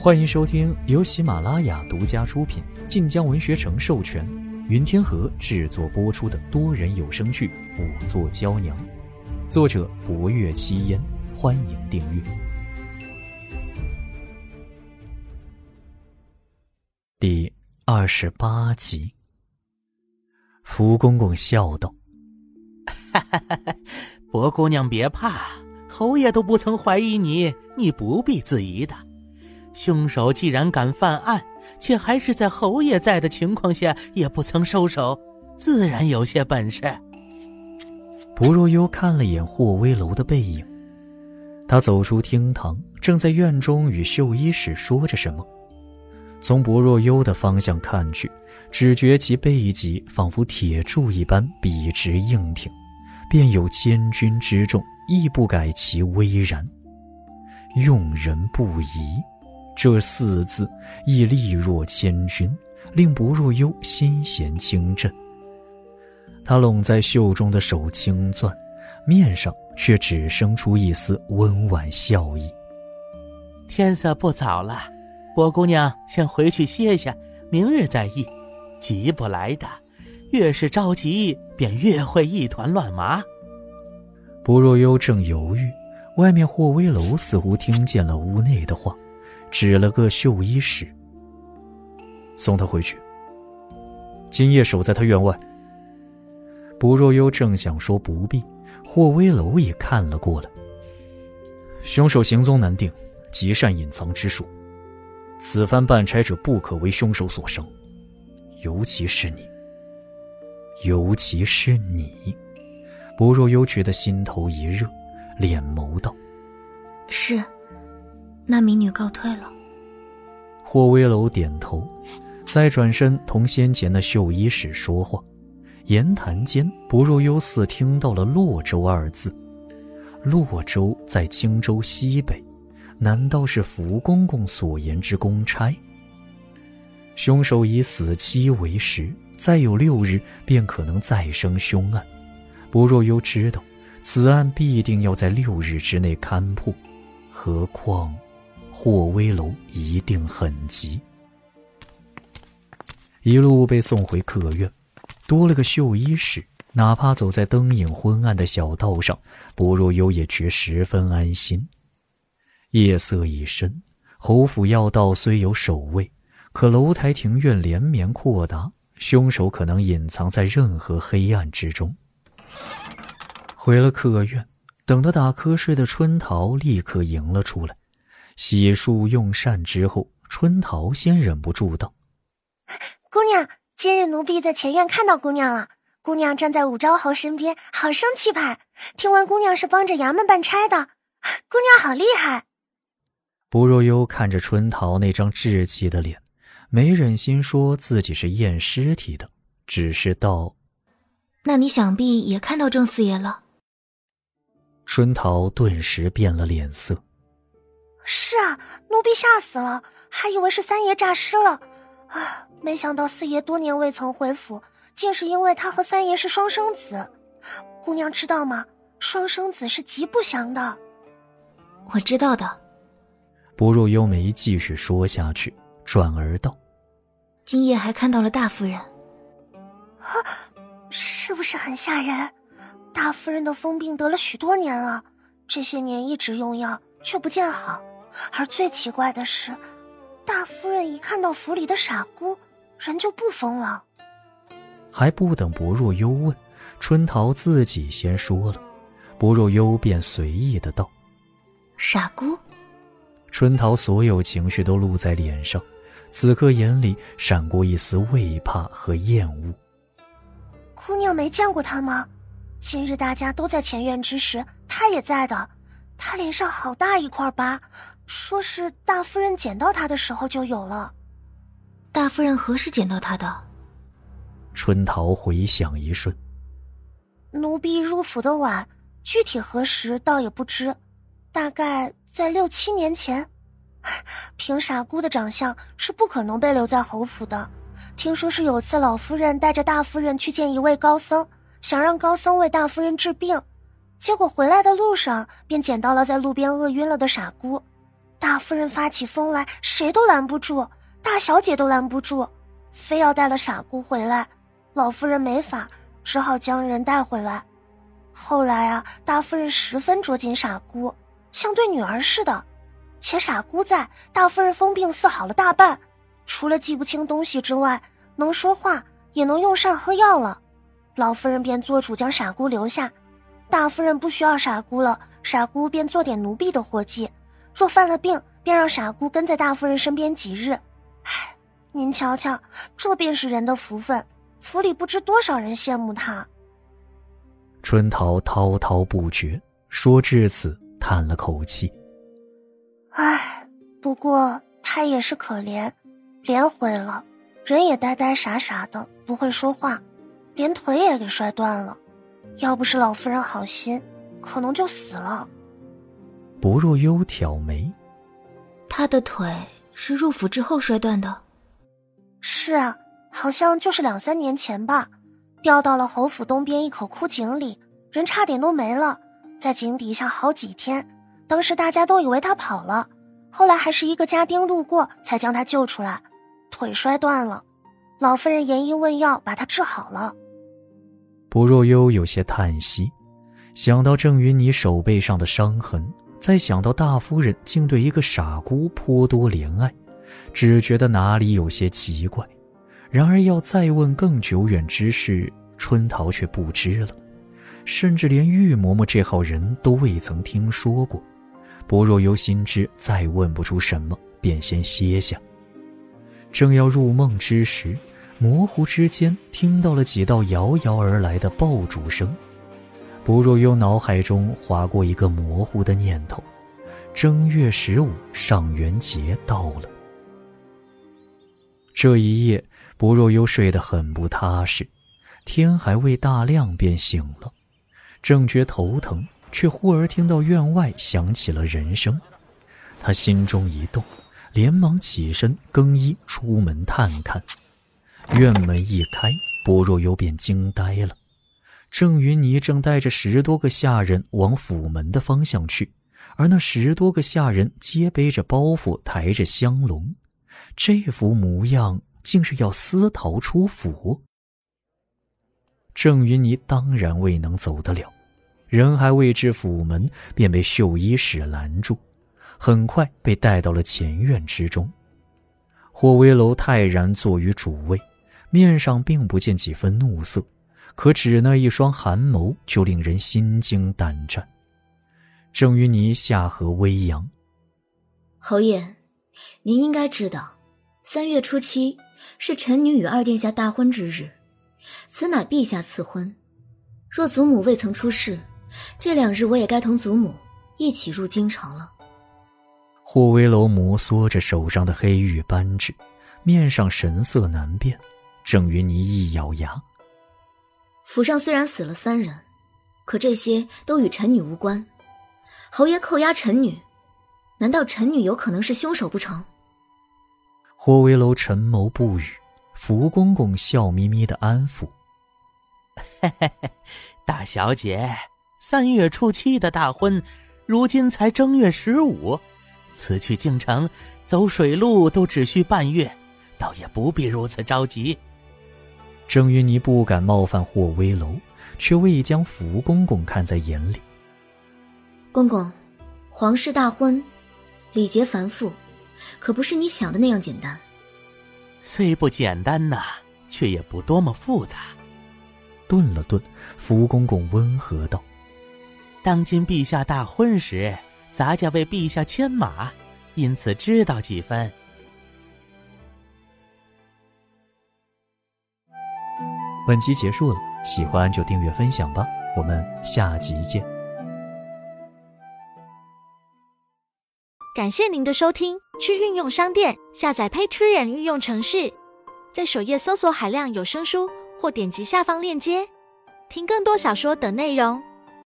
欢迎收听由喜马拉雅独家出品、晋江文学城授权、云天河制作播出的多人有声剧《五座娇娘》，作者：博月七烟。欢迎订阅第二十八集。福公公笑道：“哈哈哈哈博姑娘别怕，侯爷都不曾怀疑你，你不必自疑的。”凶手既然敢犯案，且还是在侯爷在的情况下也不曾收手，自然有些本事。薄若幽看了眼霍威楼的背影，他走出厅堂，正在院中与绣衣使说着什么。从薄若幽的方向看去，只觉其背脊仿佛铁柱一般笔直硬挺，便有千钧之重，亦不改其巍然。用人不疑。这四字亦力若千钧，令不若幽心弦轻震。他拢在袖中的手轻攥，面上却只生出一丝温婉笑意。天色不早了，薄姑娘先回去歇下，明日再议。急不来的，越是着急，便越会一团乱麻。不若幽正犹豫，外面霍威楼似乎听见了屋内的话。指了个绣衣使，送他回去。今夜守在他院外。薄若幽正想说不必，霍威楼也看了过来。凶手行踪难定，极善隐藏之术，此番办差者不可为凶手所伤，尤其是你。尤其是你，薄若幽觉得心头一热，脸眸道：“是。”那民女告退了。霍威楼点头，再转身同先前的绣衣使说话。言谈间，不若幽似听到了“洛州”二字。洛州在荆州西北，难道是福公公所言之公差？凶手以死期为时，再有六日便可能再生凶案。不若幽知道，此案必定要在六日之内勘破，何况……霍威楼一定很急，一路被送回客院，多了个绣衣使，哪怕走在灯影昏暗的小道上，薄若幽也觉十分安心。夜色已深，侯府要道虽有守卫，可楼台庭院连绵阔达，凶手可能隐藏在任何黑暗之中。回了客院，等他打瞌睡的春桃立刻迎了出来。洗漱用膳之后，春桃先忍不住道：“姑娘，今日奴婢在前院看到姑娘了。姑娘站在武昭侯身边，好生气派。听闻姑娘是帮着衙门办差的，姑娘好厉害。”不若幽看着春桃那张稚气的脸，没忍心说自己是验尸体的，只是道：“那你想必也看到郑四爷了。”春桃顿时变了脸色。是啊，奴婢吓死了，还以为是三爷诈尸了，啊！没想到四爷多年未曾回府，竟是因为他和三爷是双生子。姑娘知道吗？双生子是极不祥的。我知道的。不若幽梅继续说下去，转而道：“今夜还看到了大夫人。啊，是不是很吓人？大夫人的疯病得了许多年了，这些年一直用药，却不见好。”而最奇怪的是，大夫人一看到府里的傻姑，人就不疯了。还不等薄若幽问，春桃自己先说了，薄若幽便随意的道：“傻姑。”春桃所有情绪都露在脸上，此刻眼里闪过一丝畏怕和厌恶。姑娘没见过他吗？今日大家都在前院之时，他也在的。他脸上好大一块疤。说是大夫人捡到他的时候就有了。大夫人何时捡到他的？春桃回想一瞬，奴婢入府的晚，具体何时倒也不知，大概在六七年前。凭傻姑的长相，是不可能被留在侯府的。听说是有次老夫人带着大夫人去见一位高僧，想让高僧为大夫人治病，结果回来的路上便捡到了在路边饿晕了的傻姑。大夫人发起疯来，谁都拦不住，大小姐都拦不住，非要带了傻姑回来。老夫人没法，只好将人带回来。后来啊，大夫人十分着紧傻姑，像对女儿似的。且傻姑在，大夫人疯病似好了大半，除了记不清东西之外，能说话，也能用膳喝药了。老夫人便做主将傻姑留下。大夫人不需要傻姑了，傻姑便做点奴婢的活计。若犯了病，便让傻姑跟在大夫人身边几日。唉，您瞧瞧，这便是人的福分。府里不知多少人羡慕他。春桃滔滔不绝，说至此，叹了口气。唉，不过他也是可怜，脸毁了，人也呆呆傻傻的，不会说话，连腿也给摔断了。要不是老夫人好心，可能就死了。不若幽挑眉，他的腿是入府之后摔断的。是啊。好像就是两三年前吧，掉到了侯府东边一口枯井里，人差点都没了，在井底下好几天。当时大家都以为他跑了，后来还是一个家丁路过才将他救出来，腿摔断了，老夫人研医问药把他治好了。不若幽有些叹息，想到郑云霓手背上的伤痕，再想到大夫人竟对一个傻姑颇多怜爱，只觉得哪里有些奇怪。然而，要再问更久远之事，春桃却不知了，甚至连玉嬷嬷这号人都未曾听说过。不若幽心知再问不出什么，便先歇下。正要入梦之时，模糊之间听到了几道遥遥而来的爆竹声。不若幽脑海中划过一个模糊的念头：正月十五上元节到了。这一夜。不若幽睡得很不踏实，天还未大亮便醒了，正觉头疼，却忽而听到院外响起了人声，他心中一动，连忙起身更衣出门探看。院门一开，不若幽便惊呆了，郑云霓正带着十多个下人往府门的方向去，而那十多个下人皆背着包袱，抬着香笼，这副模样。竟是要私逃出府。郑云霓当然未能走得了，人还未至府门，便被绣衣使拦住，很快被带到了前院之中。霍威楼泰然坐于主位，面上并不见几分怒色，可只那一双寒眸就令人心惊胆战。郑云霓下颌微扬：“侯爷，您应该知道，三月初七。”是臣女与二殿下大婚之日，此乃陛下赐婚。若祖母未曾出世，这两日我也该同祖母一起入京城了。霍威楼摩挲着手上的黑玉扳指，面上神色难辨。郑云霓一咬牙：“府上虽然死了三人，可这些都与臣女无关。侯爷扣押臣女，难道臣女有可能是凶手不成？”霍威楼沉眸不语，福公公笑眯眯的安抚：“ 大小姐，三月初七的大婚，如今才正月十五，此去京城走水路都只需半月，倒也不必如此着急。”郑云霓不敢冒犯霍威楼，却未将福公公看在眼里。公公，皇室大婚，礼节繁复。可不是你想的那样简单。虽不简单呐，却也不多么复杂。顿了顿，福公公温和道：“当今陛下大婚时，咱家为陛下牵马，因此知道几分。”本集结束了，喜欢就订阅分享吧，我们下集见。感谢您的收听，去运用商店下载 Patreon 运用城市，在首页搜索海量有声书，或点击下方链接听更多小说等内容。